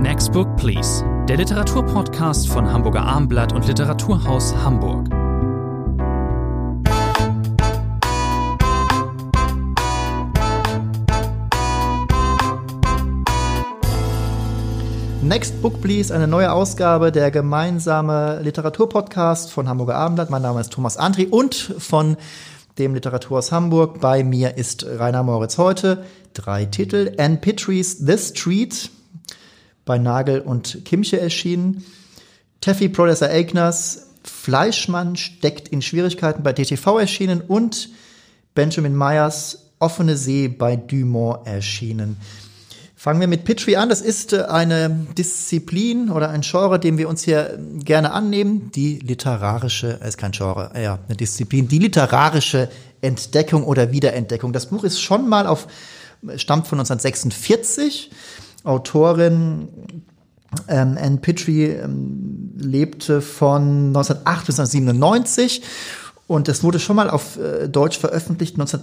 Next Book Please, der Literaturpodcast von Hamburger Armblatt und Literaturhaus Hamburg. Next Book Please, eine neue Ausgabe der gemeinsame Literaturpodcast von Hamburger Abendblatt. Mein Name ist Thomas Andri und von dem Literaturhaus Hamburg. Bei mir ist Rainer Moritz heute. Drei Titel. Anne Pitrys The Street bei Nagel und Kimche erschienen. Taffy Producer Aigners Fleischmann steckt in Schwierigkeiten bei DTV erschienen und Benjamin Myers Offene See bei Dumont erschienen. Fangen wir mit Pitry an. Das ist äh, eine Disziplin oder ein Genre, dem wir uns hier gerne annehmen. Die literarische, ist kein Genre, ja, eine Disziplin. Die literarische Entdeckung oder Wiederentdeckung. Das Buch ist schon mal auf, stammt von 1946. Autorin ähm, Anne Pitry ähm, lebte von 1908 bis 1997 und es wurde schon mal auf äh, Deutsch veröffentlicht 19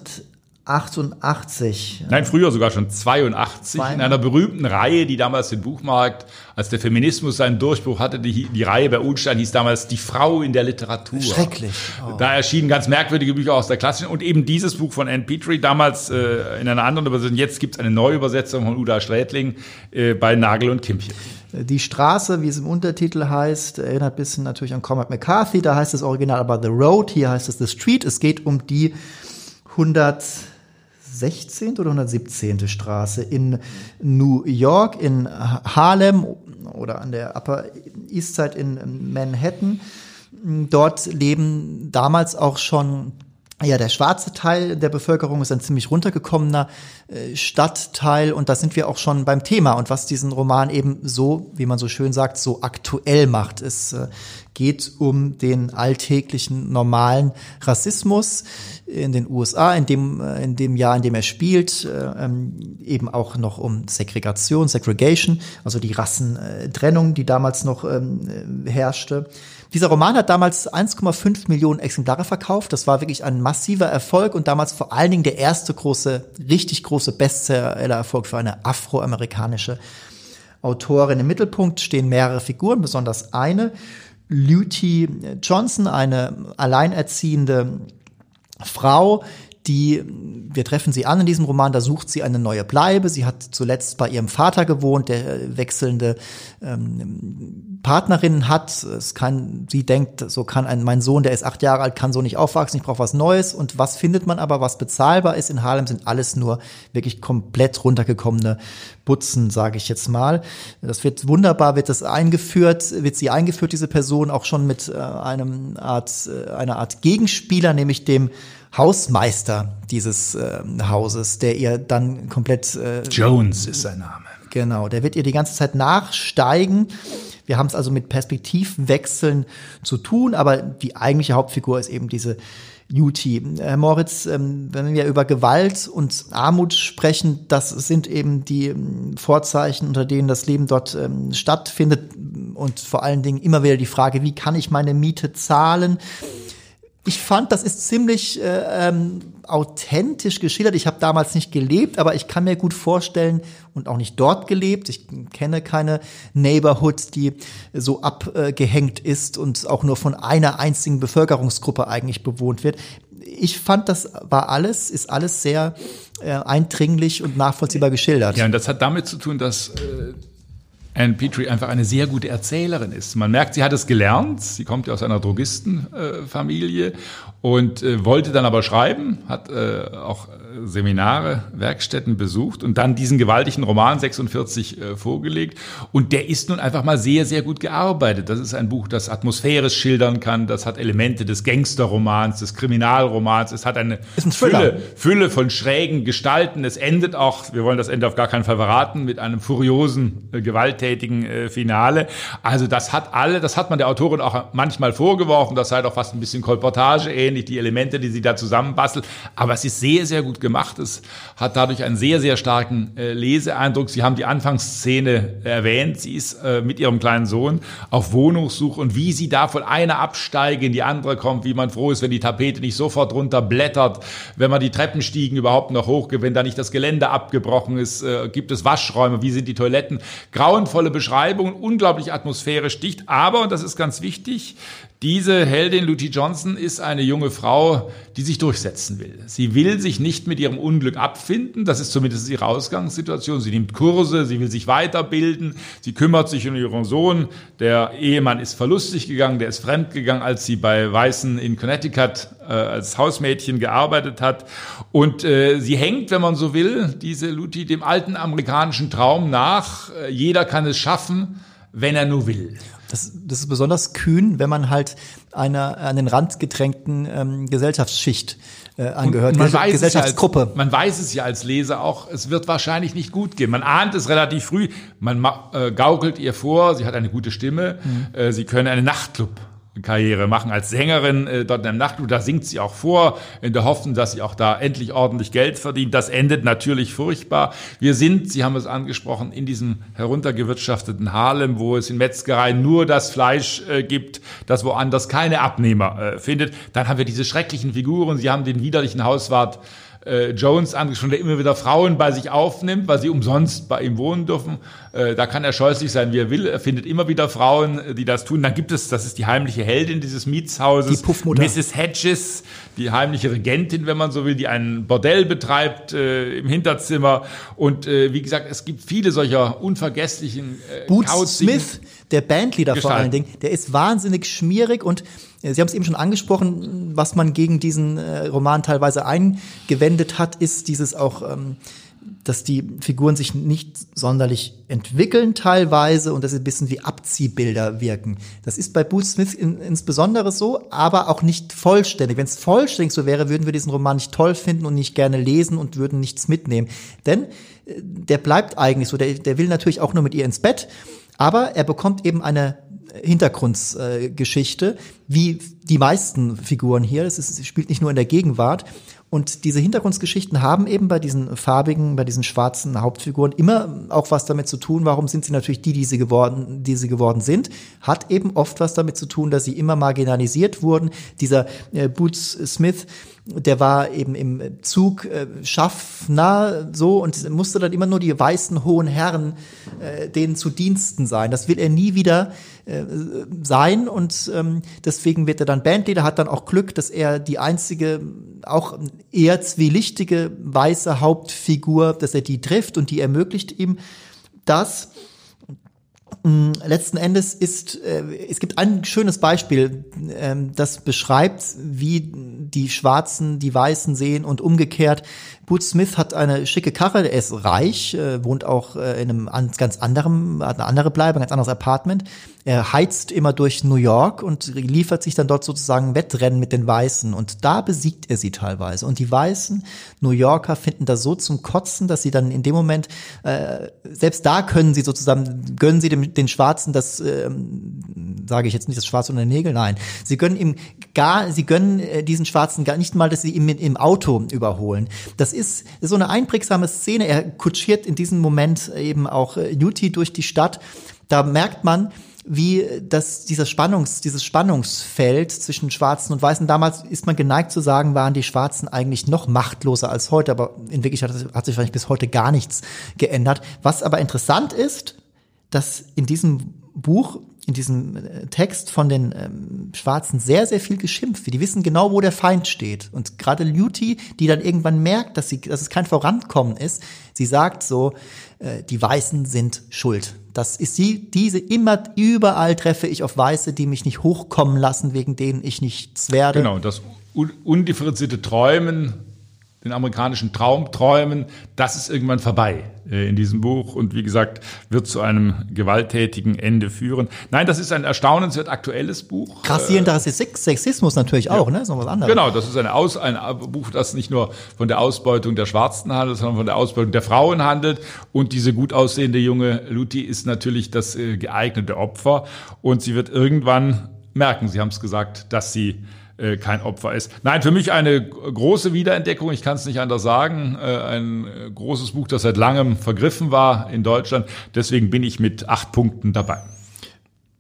88. Nein, früher sogar schon 82 in einer berühmten Reihe, die damals den Buchmarkt, als der Feminismus seinen Durchbruch hatte, die, die Reihe bei Unstein hieß damals Die Frau in der Literatur. Schrecklich. Oh. Da erschienen ganz merkwürdige Bücher aus der klassischen und eben dieses Buch von Anne Petrie, damals äh, in einer anderen Übersetzung. Jetzt gibt es eine neue Übersetzung von Uda Strätling äh, bei Nagel und Kimpchen. Die Straße, wie es im Untertitel heißt, erinnert ein bisschen natürlich an Cormac McCarthy. Da heißt es original aber The Road, hier heißt es The Street. Es geht um die 100 116. oder 117. Straße in New York, in Harlem oder an der Upper East Side in Manhattan. Dort leben damals auch schon ja, der schwarze Teil der Bevölkerung ist ein ziemlich runtergekommener äh, Stadtteil und da sind wir auch schon beim Thema und was diesen Roman eben so, wie man so schön sagt, so aktuell macht. Es äh, geht um den alltäglichen normalen Rassismus in den USA, in dem, äh, in dem Jahr, in dem er spielt, äh, ähm, eben auch noch um Segregation, Segregation, also die Rassentrennung, die damals noch ähm, herrschte. Dieser Roman hat damals 1,5 Millionen Exemplare verkauft. Das war wirklich ein massiver Erfolg und damals vor allen Dingen der erste große, richtig große Bestseller-Erfolg für eine afroamerikanische Autorin. Im Mittelpunkt stehen mehrere Figuren, besonders eine, Luty Johnson, eine alleinerziehende Frau, die, wir treffen sie an in diesem Roman, da sucht sie eine neue Bleibe. Sie hat zuletzt bei ihrem Vater gewohnt, der wechselnde ähm, Partnerinnen hat. Es kann, sie denkt, so kann ein, mein Sohn, der ist acht Jahre alt, kann so nicht aufwachsen, ich brauche was Neues. Und was findet man aber, was bezahlbar ist in Harlem, sind alles nur wirklich komplett runtergekommene Butzen, sage ich jetzt mal. Das wird wunderbar, wird das eingeführt, wird sie eingeführt, diese Person, auch schon mit äh, einem Art, äh, einer Art Gegenspieler, nämlich dem Hausmeister dieses äh, Hauses, der ihr dann komplett. Äh, Jones ist sein Name. Genau, der wird ihr die ganze Zeit nachsteigen. Wir haben es also mit Perspektivwechseln zu tun, aber die eigentliche Hauptfigur ist eben diese Juti. Herr Moritz, ähm, wenn wir über Gewalt und Armut sprechen, das sind eben die ähm, Vorzeichen, unter denen das Leben dort ähm, stattfindet und vor allen Dingen immer wieder die Frage, wie kann ich meine Miete zahlen? Ich fand, das ist ziemlich äh, ähm, authentisch geschildert. Ich habe damals nicht gelebt, aber ich kann mir gut vorstellen und auch nicht dort gelebt. Ich kenne keine Neighborhood, die so abgehängt ist und auch nur von einer einzigen Bevölkerungsgruppe eigentlich bewohnt wird. Ich fand, das war alles, ist alles sehr äh, eindringlich und nachvollziehbar geschildert. Ja, und das hat damit zu tun, dass äh Anne Petrie einfach eine sehr gute Erzählerin ist. Man merkt, sie hat es gelernt. Sie kommt ja aus einer Drogistenfamilie und äh, wollte dann aber schreiben, hat äh, auch Seminare, Werkstätten besucht und dann diesen gewaltigen Roman 46 äh, vorgelegt. Und der ist nun einfach mal sehr, sehr gut gearbeitet. Das ist ein Buch, das atmosphärisch schildern kann. Das hat Elemente des Gangsterromans, des Kriminalromans. Es hat eine ein Fülle, Fülle von schrägen Gestalten. Es endet auch, wir wollen das Ende auf gar keinen Fall verraten, mit einem furiosen, äh, gewalttätigen äh, Finale. Also das hat alle, das hat man der Autorin auch manchmal vorgeworfen. Das sei doch fast ein bisschen Kolportage ähnlich, die Elemente, die sie da zusammenbastelt. Aber es ist sehr, sehr gut gemacht. Es hat dadurch einen sehr, sehr starken äh, Leseeindruck. Sie haben die Anfangsszene erwähnt. Sie ist äh, mit ihrem kleinen Sohn auf Wohnungssuche und wie sie da von einer absteige in die andere kommt, wie man froh ist, wenn die Tapete nicht sofort runterblättert, wenn man die Treppenstiegen überhaupt noch hochgeht, wenn da nicht das Gelände abgebrochen ist, äh, gibt es Waschräume, wie sind die Toiletten. Grauenvoll wundervolle Beschreibungen, unglaublich atmosphärisch dicht. Aber, und das ist ganz wichtig, diese Heldin Lucy Johnson ist eine junge Frau, die sich durchsetzen will. Sie will sich nicht mit ihrem Unglück abfinden. Das ist zumindest ihre Ausgangssituation. Sie nimmt Kurse, sie will sich weiterbilden, sie kümmert sich um ihren Sohn. Der Ehemann ist verlustig gegangen, der ist fremd gegangen, als sie bei Weißen in Connecticut äh, als Hausmädchen gearbeitet hat. Und äh, sie hängt, wenn man so will, diese Lucy, dem alten amerikanischen Traum nach. Äh, jeder kann es schaffen, wenn er nur will. Das, das ist besonders kühn, wenn man halt einer an den Rand gedrängten ähm, Gesellschaftsschicht äh, angehört, man weiß Gesellschaftsgruppe. Ja als, man weiß es ja als Leser auch, es wird wahrscheinlich nicht gut gehen. Man ahnt es relativ früh, man äh, gaukelt ihr vor, sie hat eine gute Stimme, mhm. äh, sie können einen Nachtclub Karriere machen als Sängerin äh, dort im Nachtclub. Da singt sie auch vor, in der Hoffnung, dass sie auch da endlich ordentlich Geld verdient. Das endet natürlich furchtbar. Wir sind, Sie haben es angesprochen, in diesem heruntergewirtschafteten Harlem, wo es in Metzgereien nur das Fleisch äh, gibt, das woanders keine Abnehmer äh, findet. Dann haben wir diese schrecklichen Figuren. Sie haben den widerlichen Hauswart äh, Jones angesprochen, der immer wieder Frauen bei sich aufnimmt, weil sie umsonst bei ihm wohnen dürfen. Äh, da kann er scheußlich sein, wie er will. Er findet immer wieder Frauen, die das tun. Dann gibt es, das ist die heimliche Heldin dieses Mietshauses, die Puffmutter. Mrs. Hedges, die heimliche Regentin, wenn man so will, die ein Bordell betreibt äh, im Hinterzimmer. Und äh, wie gesagt, es gibt viele solcher unvergesslichen äh, Boots Smith, der Bandleader Gestalt. vor allen Dingen, der ist wahnsinnig schmierig und äh, Sie haben es eben schon angesprochen, was man gegen diesen äh, Roman teilweise eingewendet hat, ist dieses auch, ähm, dass die Figuren sich nicht sonderlich entwickeln teilweise und dass sie ein bisschen wie Abziehbilder wirken. Das ist bei Booth Smith in, insbesondere so, aber auch nicht vollständig. Wenn es vollständig so wäre, würden wir diesen Roman nicht toll finden und nicht gerne lesen und würden nichts mitnehmen. Denn äh, der bleibt eigentlich so, der, der will natürlich auch nur mit ihr ins Bett, aber er bekommt eben eine Hintergrundgeschichte, wie die meisten Figuren hier. Es spielt nicht nur in der Gegenwart. Und diese Hintergrundgeschichten haben eben bei diesen farbigen, bei diesen schwarzen Hauptfiguren immer auch was damit zu tun. Warum sind sie natürlich die, die sie geworden, die sie geworden sind? Hat eben oft was damit zu tun, dass sie immer marginalisiert wurden. Dieser äh, Boots Smith, der war eben im Zug äh, Schaffner so und musste dann immer nur die weißen hohen Herren äh, denen zu Diensten sein. Das will er nie wieder äh, sein und ähm, deswegen wird er dann Bandleader, hat dann auch Glück, dass er die einzige, auch eher zwielichtige weiße Hauptfigur, dass er die trifft und die ermöglicht ihm das. Mm, letzten Endes ist, äh, es gibt ein schönes Beispiel, äh, das beschreibt, wie die Schwarzen die Weißen sehen und umgekehrt. Boots Smith hat eine schicke Karre, er ist reich, äh, wohnt auch äh, in einem ganz anderem, hat eine andere Bleibe, ein ganz anderes Apartment. Er heizt immer durch New York und liefert sich dann dort sozusagen Wettrennen mit den Weißen. Und da besiegt er sie teilweise. Und die Weißen New Yorker finden das so zum Kotzen, dass sie dann in dem Moment, äh, selbst da können sie sozusagen, gönnen sie dem, den Schwarzen das, äh, sage ich jetzt nicht das Schwarze unter den Nägel, nein. Sie gönnen ihm gar, sie gönnen äh, diesen Schwarzen gar nicht mal, dass sie ihn im Auto überholen. Das ist so eine einprägsame Szene. Er kutschiert in diesem Moment eben auch äh, Yuti durch die Stadt. Da merkt man, wie das, dieser Spannungs, dieses Spannungsfeld zwischen Schwarzen und Weißen, damals ist man geneigt zu sagen, waren die Schwarzen eigentlich noch machtloser als heute, aber in Wirklichkeit hat sich wahrscheinlich bis heute gar nichts geändert. Was aber interessant ist, dass in diesem Buch in diesem äh, Text von den ähm, Schwarzen sehr, sehr viel geschimpft. Die wissen genau, wo der Feind steht. Und gerade Luty, die dann irgendwann merkt, dass, sie, dass es kein Vorankommen ist, sie sagt so, äh, die Weißen sind schuld. Das ist sie, diese immer, überall treffe ich auf Weiße, die mich nicht hochkommen lassen, wegen denen ich nichts werde. Genau, das undifferenzierte Träumen den amerikanischen Traum träumen, das ist irgendwann vorbei äh, in diesem Buch und wie gesagt, wird zu einem gewalttätigen Ende führen. Nein, das ist ein erstaunenswert aktuelles Buch. Grassierender Sexismus natürlich auch, ja. ne? Das ist noch was anderes. Genau, das ist eine Aus, ein Buch, das nicht nur von der Ausbeutung der Schwarzen handelt, sondern von der Ausbeutung der Frauen handelt. Und diese gut aussehende junge Luti ist natürlich das äh, geeignete Opfer. Und sie wird irgendwann merken, Sie haben es gesagt, dass sie äh, kein Opfer ist. Nein, für mich eine große Wiederentdeckung, ich kann es nicht anders sagen. Äh, ein großes Buch, das seit langem vergriffen war in Deutschland. Deswegen bin ich mit acht Punkten dabei.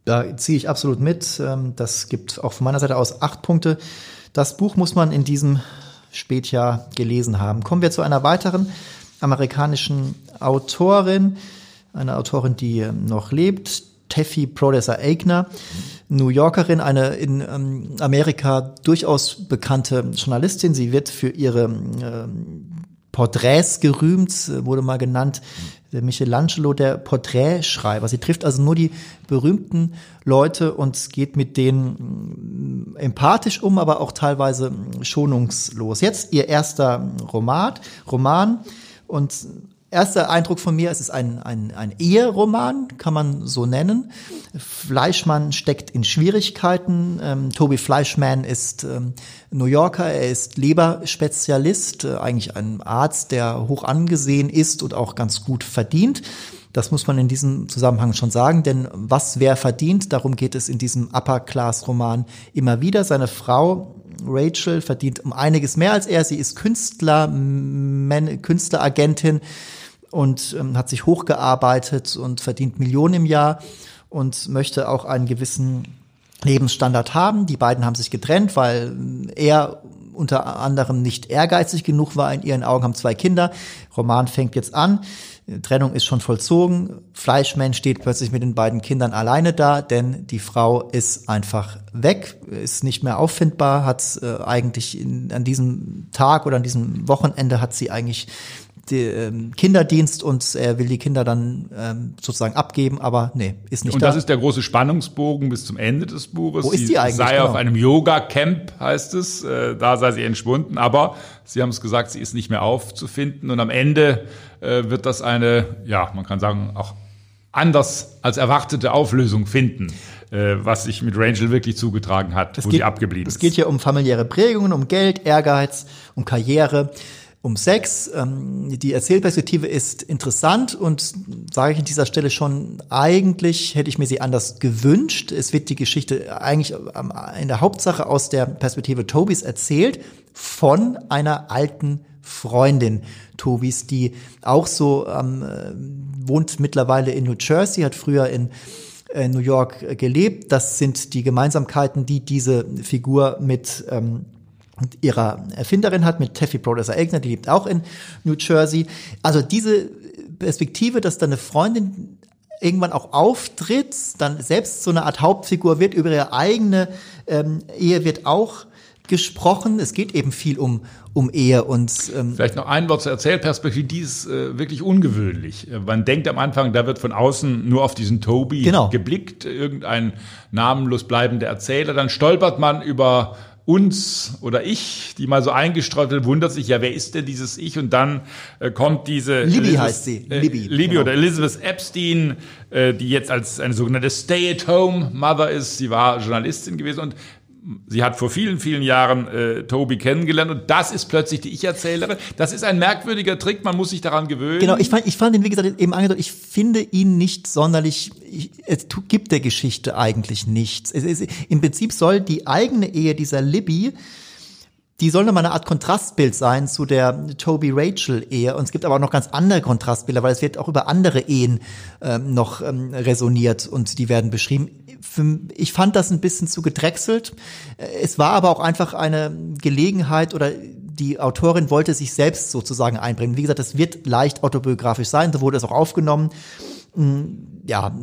Da ziehe ich absolut mit. Ähm, das gibt auch von meiner Seite aus acht Punkte. Das Buch muss man in diesem Spätjahr gelesen haben. Kommen wir zu einer weiteren amerikanischen Autorin eine Autorin, die ähm, noch lebt, Teffi Prodesser Eigner, New Yorkerin, eine in ähm, Amerika durchaus bekannte Journalistin. Sie wird für ihre ähm, Porträts gerühmt, wurde mal genannt, der Michelangelo der Porträtschreiber. Sie trifft also nur die berühmten Leute und geht mit denen mm, empathisch um, aber auch teilweise schonungslos. Jetzt ihr erster Roman, Roman und erster Eindruck von mir, es ist ein, ein, ein Eheroman, kann man so nennen. Fleischmann steckt in Schwierigkeiten. Ähm, Toby Fleischmann ist ähm, New Yorker, er ist Leberspezialist, äh, eigentlich ein Arzt, der hoch angesehen ist und auch ganz gut verdient. Das muss man in diesem Zusammenhang schon sagen, denn was wer verdient, darum geht es in diesem Upper-Class-Roman immer wieder. Seine Frau Rachel verdient um einiges mehr als er. Sie ist Künstler, Künstleragentin und ähm, hat sich hochgearbeitet und verdient Millionen im Jahr und möchte auch einen gewissen Lebensstandard haben. Die beiden haben sich getrennt, weil er unter anderem nicht ehrgeizig genug war in ihren Augen, haben zwei Kinder. Roman fängt jetzt an. Trennung ist schon vollzogen. Fleischmann steht plötzlich mit den beiden Kindern alleine da, denn die Frau ist einfach weg, ist nicht mehr auffindbar, hat äh, eigentlich in, an diesem Tag oder an diesem Wochenende hat sie eigentlich die, ähm, Kinderdienst und er will die Kinder dann ähm, sozusagen abgeben, aber nee, ist nicht und da. Und das ist der große Spannungsbogen bis zum Ende des Buches. Wo ist sie, sie eigentlich? sei genau. auf einem Yoga-Camp, heißt es. Äh, da sei sie entschwunden, aber Sie haben es gesagt, sie ist nicht mehr aufzufinden und am Ende äh, wird das eine, ja, man kann sagen, auch anders als erwartete Auflösung finden äh, was sich mit Rangel wirklich zugetragen hat, es wo geht, sie abgeblieben ist. Es geht hier um familiäre Prägungen, um Geld, Ehrgeiz, um Karriere um Sex. Ähm, die Erzählperspektive ist interessant und sage ich an dieser Stelle schon, eigentlich hätte ich mir sie anders gewünscht. Es wird die Geschichte eigentlich in der Hauptsache aus der Perspektive Tobis erzählt von einer alten Freundin Tobis, die auch so ähm, wohnt mittlerweile in New Jersey, hat früher in New York gelebt. Das sind die Gemeinsamkeiten, die diese Figur mit ähm, ihrer Erfinderin hat, mit Teffy Brothers Eigner, die lebt auch in New Jersey. Also diese Perspektive, dass dann eine Freundin irgendwann auch auftritt, dann selbst so eine Art Hauptfigur wird, über ihre eigene ähm, Ehe wird auch gesprochen. Es geht eben viel um, um Ehe und ähm Vielleicht noch ein Wort zur Erzählperspektive, die ist äh, wirklich ungewöhnlich. Man denkt am Anfang, da wird von außen nur auf diesen Toby genau. geblickt, irgendein namenlos bleibender Erzähler. Dann stolpert man über uns oder ich, die mal so eingestreut wird, wundert sich, ja, wer ist denn dieses Ich? Und dann äh, kommt diese Libby heißt sie. Äh, Libby, Libby genau. oder Elizabeth Epstein, äh, die jetzt als eine sogenannte Stay-at-home-Mother ist. Sie war Journalistin gewesen und sie hat vor vielen, vielen Jahren äh, Toby kennengelernt und das ist plötzlich die Ich-Erzählerin. Das ist ein merkwürdiger Trick, man muss sich daran gewöhnen. Genau, ich fand, ich fand ihn, wie gesagt, eben angedeutet, ich finde ihn nicht sonderlich, ich, es gibt der Geschichte eigentlich nichts. Es, es, Im Prinzip soll die eigene Ehe dieser Libby die soll nochmal eine Art Kontrastbild sein zu der Toby-Rachel-Ehe. Und es gibt aber auch noch ganz andere Kontrastbilder, weil es wird auch über andere Ehen ähm, noch ähm, resoniert und die werden beschrieben. Ich fand das ein bisschen zu gedrechselt. Es war aber auch einfach eine Gelegenheit oder die Autorin wollte sich selbst sozusagen einbringen. Wie gesagt, das wird leicht autobiografisch sein, so wurde es auch aufgenommen. Mm, ja,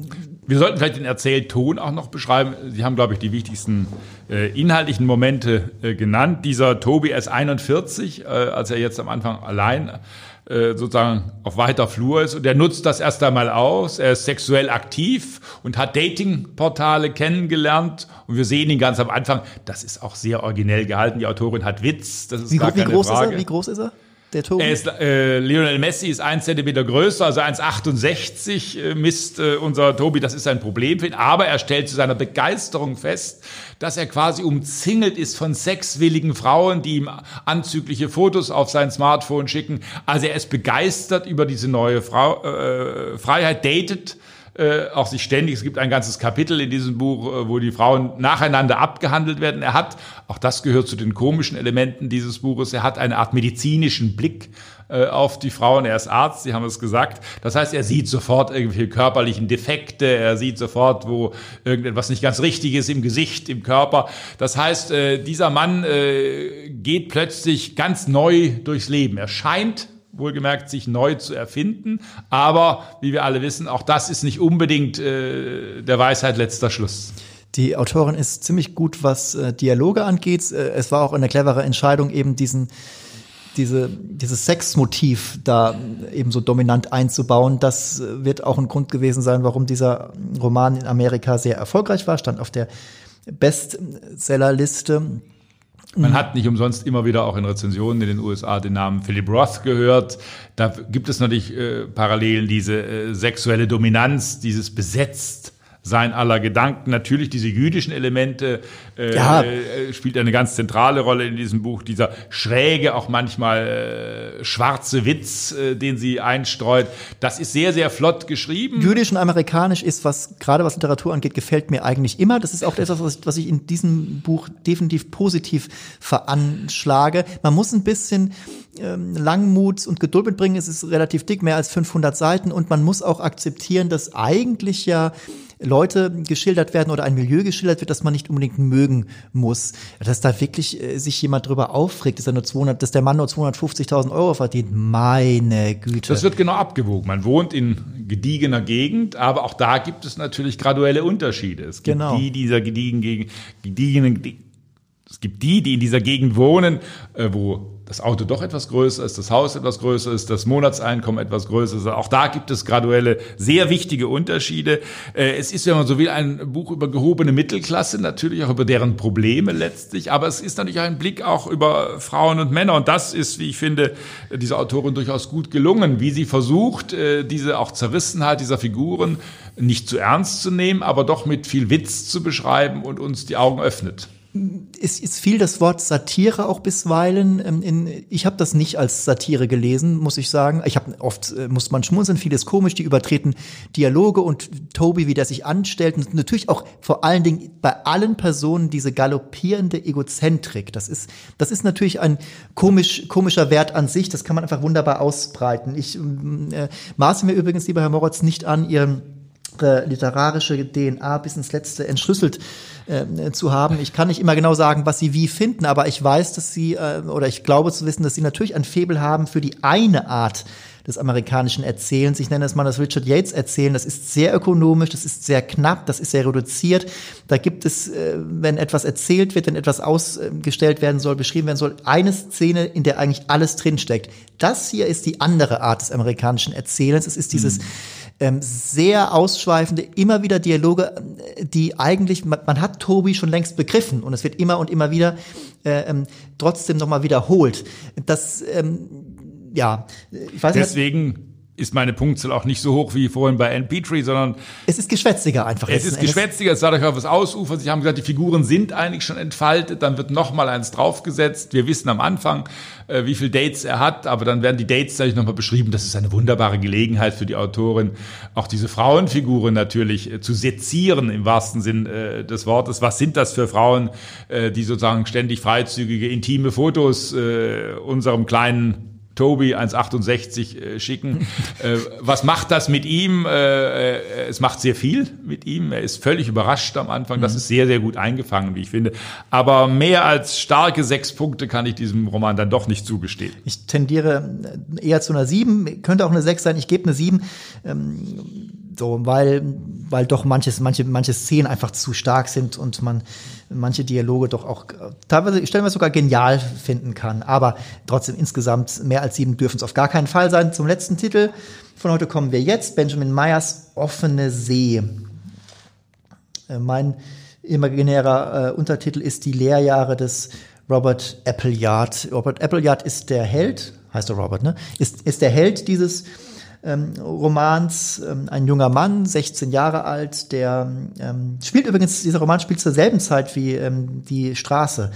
wir sollten vielleicht den Erzählton auch noch beschreiben. Sie haben, glaube ich, die wichtigsten äh, inhaltlichen Momente äh, genannt. Dieser Tobi ist 41, äh, als er jetzt am Anfang allein äh, sozusagen auf weiter Flur ist und er nutzt das erst einmal aus. Er ist sexuell aktiv und hat Datingportale kennengelernt und wir sehen ihn ganz am Anfang. Das ist auch sehr originell gehalten. Die Autorin hat Witz. Das ist wie, gar keine wie groß Frage. Ist er? Wie groß ist er? Der Tobi? Ist, äh, Lionel Messi ist ein Zentimeter größer, also 1,68 äh, misst äh, unser Tobi. Das ist ein Problem für ihn. Aber er stellt zu seiner Begeisterung fest, dass er quasi umzingelt ist von sexwilligen Frauen, die ihm anzügliche Fotos auf sein Smartphone schicken. Also er ist begeistert über diese neue Frau, äh, Freiheit, datet äh, auch sich ständig, es gibt ein ganzes Kapitel in diesem Buch, äh, wo die Frauen nacheinander abgehandelt werden. Er hat, auch das gehört zu den komischen Elementen dieses Buches, er hat eine Art medizinischen Blick äh, auf die Frauen. Er ist Arzt, Sie haben es gesagt. Das heißt, er sieht sofort irgendwelche körperlichen Defekte, er sieht sofort, wo irgendetwas nicht ganz richtig ist im Gesicht, im Körper. Das heißt, äh, dieser Mann geht plötzlich ganz neu durchs Leben. Er scheint wohlgemerkt, sich neu zu erfinden. Aber wie wir alle wissen, auch das ist nicht unbedingt äh, der Weisheit letzter Schluss. Die Autorin ist ziemlich gut, was äh, Dialoge angeht. Äh, es war auch eine clevere Entscheidung, eben diesen diese, dieses Sexmotiv da eben so dominant einzubauen, das wird auch ein Grund gewesen sein, warum dieser Roman in Amerika sehr erfolgreich war, stand auf der Bestsellerliste. Man hat nicht umsonst immer wieder auch in Rezensionen in den USA den Namen Philip Roth gehört. Da gibt es natürlich äh, Parallelen, diese äh, sexuelle Dominanz, dieses Besetzt sein aller Gedanken. Natürlich diese jüdischen Elemente äh, ja. äh, spielt eine ganz zentrale Rolle in diesem Buch. Dieser schräge, auch manchmal äh, schwarze Witz, äh, den sie einstreut. Das ist sehr, sehr flott geschrieben. Jüdisch und amerikanisch ist, was gerade was Literatur angeht, gefällt mir eigentlich immer. Das ist auch etwas, was ich, was ich in diesem Buch definitiv positiv veranschlage. Man muss ein bisschen ähm, Langmut und Geduld mitbringen. Es ist relativ dick, mehr als 500 Seiten und man muss auch akzeptieren, dass eigentlich ja Leute geschildert werden oder ein Milieu geschildert wird, das man nicht unbedingt mögen muss. Dass da wirklich äh, sich jemand drüber aufregt, dass, er nur 200, dass der Mann nur 250.000 Euro verdient. Meine Güte. Das wird genau abgewogen. Man wohnt in gediegener Gegend, aber auch da gibt es natürlich graduelle Unterschiede. Es gibt genau. die dieser gediegenen, gediegenen, es gibt die, die in dieser Gegend wohnen, äh, wo das Auto doch etwas größer ist, das Haus etwas größer ist, das Monatseinkommen etwas größer ist. Auch da gibt es graduelle, sehr wichtige Unterschiede. Äh, es ist, wenn man so will, ein Buch über gehobene Mittelklasse, natürlich auch über deren Probleme letztlich, aber es ist natürlich ein Blick auch über Frauen und Männer. Und das ist, wie ich finde, dieser Autorin durchaus gut gelungen, wie sie versucht, äh, diese auch Zerrissenheit dieser Figuren nicht zu ernst zu nehmen, aber doch mit viel Witz zu beschreiben und uns die Augen öffnet es ist viel das Wort Satire auch bisweilen. Ähm, in, ich habe das nicht als Satire gelesen, muss ich sagen. Ich habe oft äh, muss man schmunzeln, vieles komisch, die übertreten Dialoge und Toby, wie der sich anstellt und natürlich auch vor allen Dingen bei allen Personen diese galoppierende Egozentrik. Das ist das ist natürlich ein komisch komischer Wert an sich. Das kann man einfach wunderbar ausbreiten. Ich äh, maße mir übrigens, lieber Herr Moritz, nicht an, Ihre literarische DNA bis ins Letzte entschlüsselt äh, zu haben. Ich kann nicht immer genau sagen, was sie wie finden, aber ich weiß, dass sie, äh, oder ich glaube zu wissen, dass sie natürlich ein Febel haben für die eine Art des amerikanischen Erzählens. Ich nenne es mal das Richard Yates Erzählen. Das ist sehr ökonomisch, das ist sehr knapp, das ist sehr reduziert. Da gibt es, äh, wenn etwas erzählt wird, wenn etwas ausgestellt werden soll, beschrieben werden soll, eine Szene, in der eigentlich alles drinsteckt. Das hier ist die andere Art des amerikanischen Erzählens. Es ist dieses mhm ähm, sehr ausschweifende, immer wieder Dialoge, äh, die eigentlich, man, man, hat Tobi schon längst begriffen und es wird immer und immer wieder äh, ähm, trotzdem nochmal wiederholt. Das, ähm, ja, ich weiß Deswegen nicht, ist meine Punktzahl auch nicht so hoch wie vorhin bei Anne Petrie, sondern es ist geschwätziger einfach. Es ist geschwätziger, es dadurch auch was ausufert. Sie haben gesagt, die Figuren sind eigentlich schon entfaltet, dann wird noch mal eins draufgesetzt. Wir wissen am Anfang, äh, wie viele Dates er hat, aber dann werden die Dates natürlich noch mal beschrieben. Das ist eine wunderbare Gelegenheit für die Autorin, auch diese Frauenfiguren natürlich äh, zu sezieren im wahrsten Sinn äh, des Wortes. Was sind das für Frauen, die sozusagen ständig freizügige, intime Fotos unserem kleinen Toby 1,68 äh, schicken. äh, was macht das mit ihm? Äh, äh, es macht sehr viel mit ihm. Er ist völlig überrascht am Anfang. Das mhm. ist sehr, sehr gut eingefangen, wie ich finde. Aber mehr als starke sechs Punkte kann ich diesem Roman dann doch nicht zugestehen. Ich tendiere eher zu einer sieben. Könnte auch eine sechs sein. Ich gebe eine sieben. Ähm, so, weil, weil doch manches, manche, manche Szenen einfach zu stark sind und man manche Dialoge doch auch teilweise stellenweise sogar genial finden kann. Aber trotzdem insgesamt mehr als sieben dürfen es auf gar keinen Fall sein. Zum letzten Titel von heute kommen wir jetzt. Benjamin Meyers Offene See. Äh, mein imaginärer äh, Untertitel ist die Lehrjahre des Robert Appleyard. Robert Appleyard ist der Held, heißt er Robert, ne? Ist, ist der Held dieses ähm, Romans, ähm, ein junger Mann, 16 Jahre alt, der ähm, spielt übrigens, dieser Roman spielt zur selben Zeit wie ähm, die Straße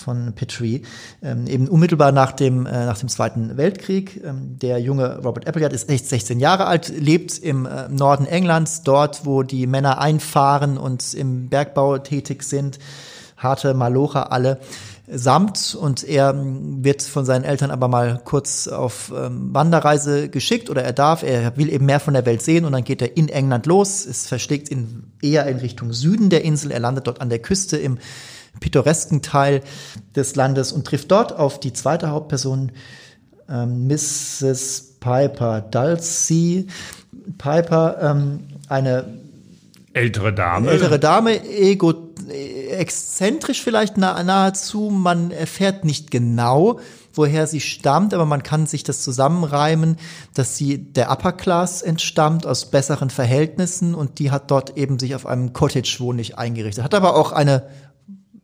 von Petrie, ähm, eben unmittelbar nach dem, äh, nach dem Zweiten Weltkrieg. Ähm, der junge Robert Appleyard ist echt 16 Jahre alt, lebt im äh, Norden Englands, dort, wo die Männer einfahren und im Bergbau tätig sind. Harte Malocher alle samt und er wird von seinen Eltern aber mal kurz auf ähm, Wanderreise geschickt oder er darf, er will eben mehr von der Welt sehen und dann geht er in England los. Es verschlägt ihn eher in Richtung Süden der Insel. Er landet dort an der Küste im pittoresken Teil des Landes und trifft dort auf die zweite Hauptperson ähm, Mrs. Piper, Dulcie Piper, ähm, eine ältere Dame. ältere Dame, ego, exzentrisch vielleicht nah, nahezu. Man erfährt nicht genau, woher sie stammt, aber man kann sich das zusammenreimen, dass sie der Upper Class entstammt aus besseren Verhältnissen und die hat dort eben sich auf einem Cottage-Wohnlich eingerichtet. Hat aber auch eine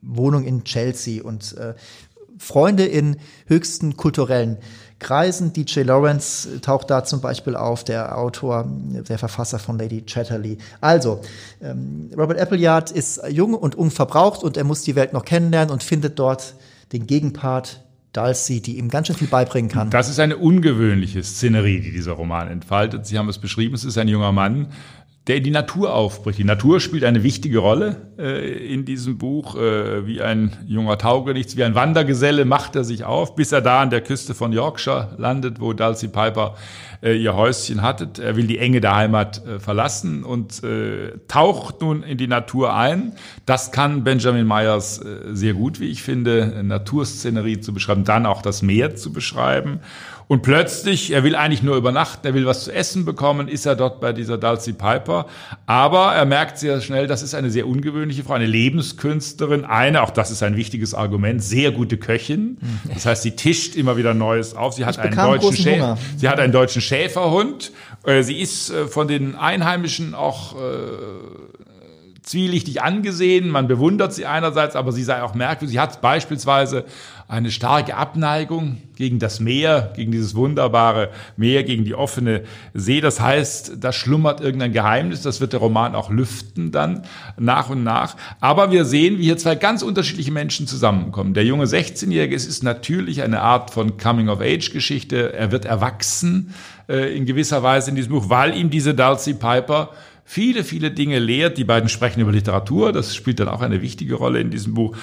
Wohnung in Chelsea und äh, Freunde in höchsten kulturellen Kreisen. DJ Lawrence taucht da zum Beispiel auf, der Autor, der Verfasser von Lady Chatterley. Also, ähm, Robert Appleyard ist jung und unverbraucht und er muss die Welt noch kennenlernen und findet dort den Gegenpart Dulcie, die ihm ganz schön viel beibringen kann. Das ist eine ungewöhnliche Szenerie, die dieser Roman entfaltet. Sie haben es beschrieben, es ist ein junger Mann, der in die Natur aufbricht. Die Natur spielt eine wichtige Rolle äh, in diesem Buch. Äh, wie ein junger Taugenichts, wie ein Wandergeselle macht er sich auf, bis er da an der Küste von Yorkshire landet, wo Dulcie Piper äh, ihr Häuschen hattet. Er will die Enge der Heimat äh, verlassen und äh, taucht nun in die Natur ein. Das kann Benjamin Myers äh, sehr gut, wie ich finde, Naturszenerie zu beschreiben, dann auch das Meer zu beschreiben. Und plötzlich, er will eigentlich nur übernachten, er will was zu essen bekommen, ist er dort bei dieser Dulcie Piper. Aber er merkt sehr schnell, das ist eine sehr ungewöhnliche Frau, eine Lebenskünstlerin, eine, auch das ist ein wichtiges Argument, sehr gute Köchin. Das heißt, sie tischt immer wieder Neues auf. Sie hat, einen deutschen, Schä sie hat einen deutschen Schäferhund. Äh, sie ist äh, von den Einheimischen auch äh, zwielichtig angesehen. Man bewundert sie einerseits, aber sie sei auch merkwürdig. Sie hat beispielsweise eine starke Abneigung gegen das Meer, gegen dieses wunderbare Meer, gegen die offene See. Das heißt, da schlummert irgendein Geheimnis. Das wird der Roman auch lüften dann nach und nach. Aber wir sehen, wie hier zwei ganz unterschiedliche Menschen zusammenkommen. Der junge 16-Jährige, es ist natürlich eine Art von Coming-of-Age-Geschichte. Er wird erwachsen äh, in gewisser Weise in diesem Buch, weil ihm diese Dulcie Piper viele, viele Dinge lehrt. Die beiden sprechen über Literatur. Das spielt dann auch eine wichtige Rolle in diesem Buch.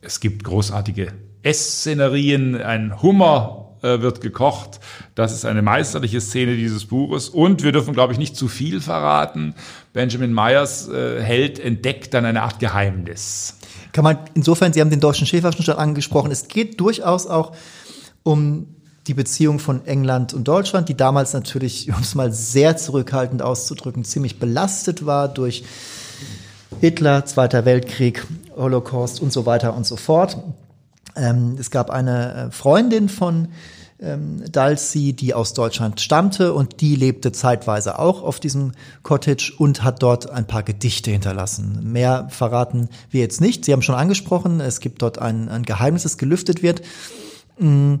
Es gibt großartige Essszenerien, ein Hummer äh, wird gekocht. Das ist eine meisterliche Szene dieses Buches. Und wir dürfen, glaube ich, nicht zu viel verraten. Benjamin Myers äh, Held entdeckt dann eine Art Geheimnis. Kann man insofern, Sie haben den deutschen Schäferschen angesprochen, es geht durchaus auch um die Beziehung von England und Deutschland, die damals natürlich, um es mal sehr zurückhaltend auszudrücken, ziemlich belastet war durch Hitler, Zweiter Weltkrieg, Holocaust und so weiter und so fort. Ähm, es gab eine äh, Freundin von ähm, Dulcie, die aus Deutschland stammte und die lebte zeitweise auch auf diesem Cottage und hat dort ein paar Gedichte hinterlassen. Mehr verraten wir jetzt nicht. Sie haben schon angesprochen, es gibt dort ein, ein Geheimnis, das gelüftet wird. Mm,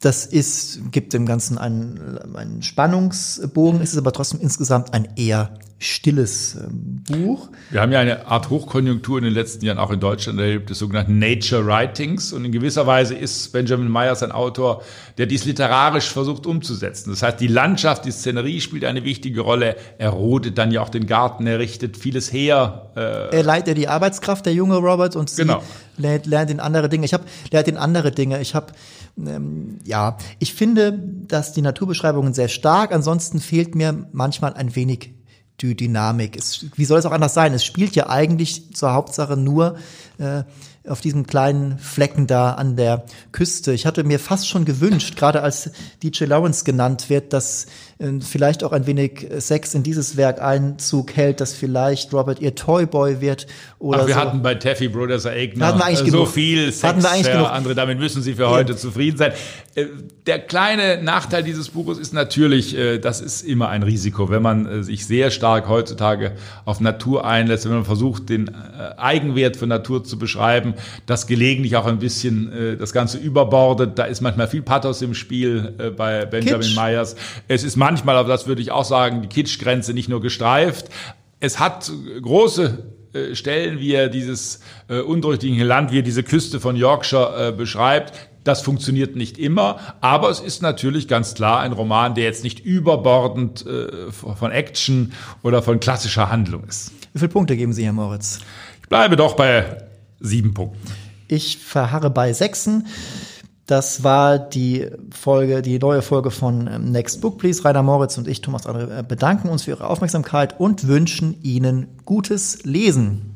das ist, gibt dem Ganzen einen, einen Spannungsbogen, ist es aber trotzdem insgesamt ein eher stilles ähm, Buch. Wir haben ja eine Art Hochkonjunktur in den letzten Jahren auch in Deutschland erlebt, des sogenannten Nature Writings. Und in gewisser Weise ist Benjamin Myers ein Autor, der dies literarisch versucht umzusetzen. Das heißt, die Landschaft, die Szenerie spielt eine wichtige Rolle. Er rodet dann ja auch den Garten, er richtet vieles her. Äh er leiht ja die Arbeitskraft, der junge Robert, und sie genau. lernt, lernt in andere Dinge. Ich habe lernt in andere Dinge. Ich habe ähm, ja, ich finde, dass die Naturbeschreibungen sehr stark. Ansonsten fehlt mir manchmal ein wenig die Dynamik. Es, wie soll es auch anders sein? Es spielt ja eigentlich zur Hauptsache nur äh, auf diesem kleinen Flecken da an der Küste. Ich hatte mir fast schon gewünscht, gerade als DJ Lawrence genannt wird, dass äh, vielleicht auch ein wenig Sex in dieses Werk Einzug hält, dass vielleicht Robert ihr Toyboy wird oder Ach, wir so. hatten bei Taffy Brothers Eigner hatten wir eigentlich so genug. viel Sex, hatten wir eigentlich genug. andere, damit müssen Sie für ja. heute zufrieden sein. Äh, der kleine Nachteil dieses Buches ist natürlich, äh, das ist immer ein Risiko, wenn man sich sehr stark heutzutage auf Natur einlässt, wenn man versucht, den Eigenwert von Natur zu beschreiben, das gelegentlich auch ein bisschen das Ganze überbordet. Da ist manchmal viel Pathos im Spiel bei Benjamin. Myers. Es ist manchmal, aber das würde ich auch sagen, die Kitschgrenze nicht nur gestreift. Es hat große äh, Stellen, wie er dieses äh, undurchdringliche Land, wie er diese Küste von Yorkshire äh, beschreibt. Das funktioniert nicht immer, aber es ist natürlich ganz klar ein Roman, der jetzt nicht überbordend äh, von Action oder von klassischer Handlung ist. Wie viele Punkte geben Sie, Herr Moritz? Ich bleibe doch bei sieben Punkten. Ich verharre bei sechsen. Das war die Folge, die neue Folge von ähm, Next Book Please. Rainer Moritz und ich, Thomas Andre, äh, bedanken uns für Ihre Aufmerksamkeit und wünschen Ihnen gutes Lesen.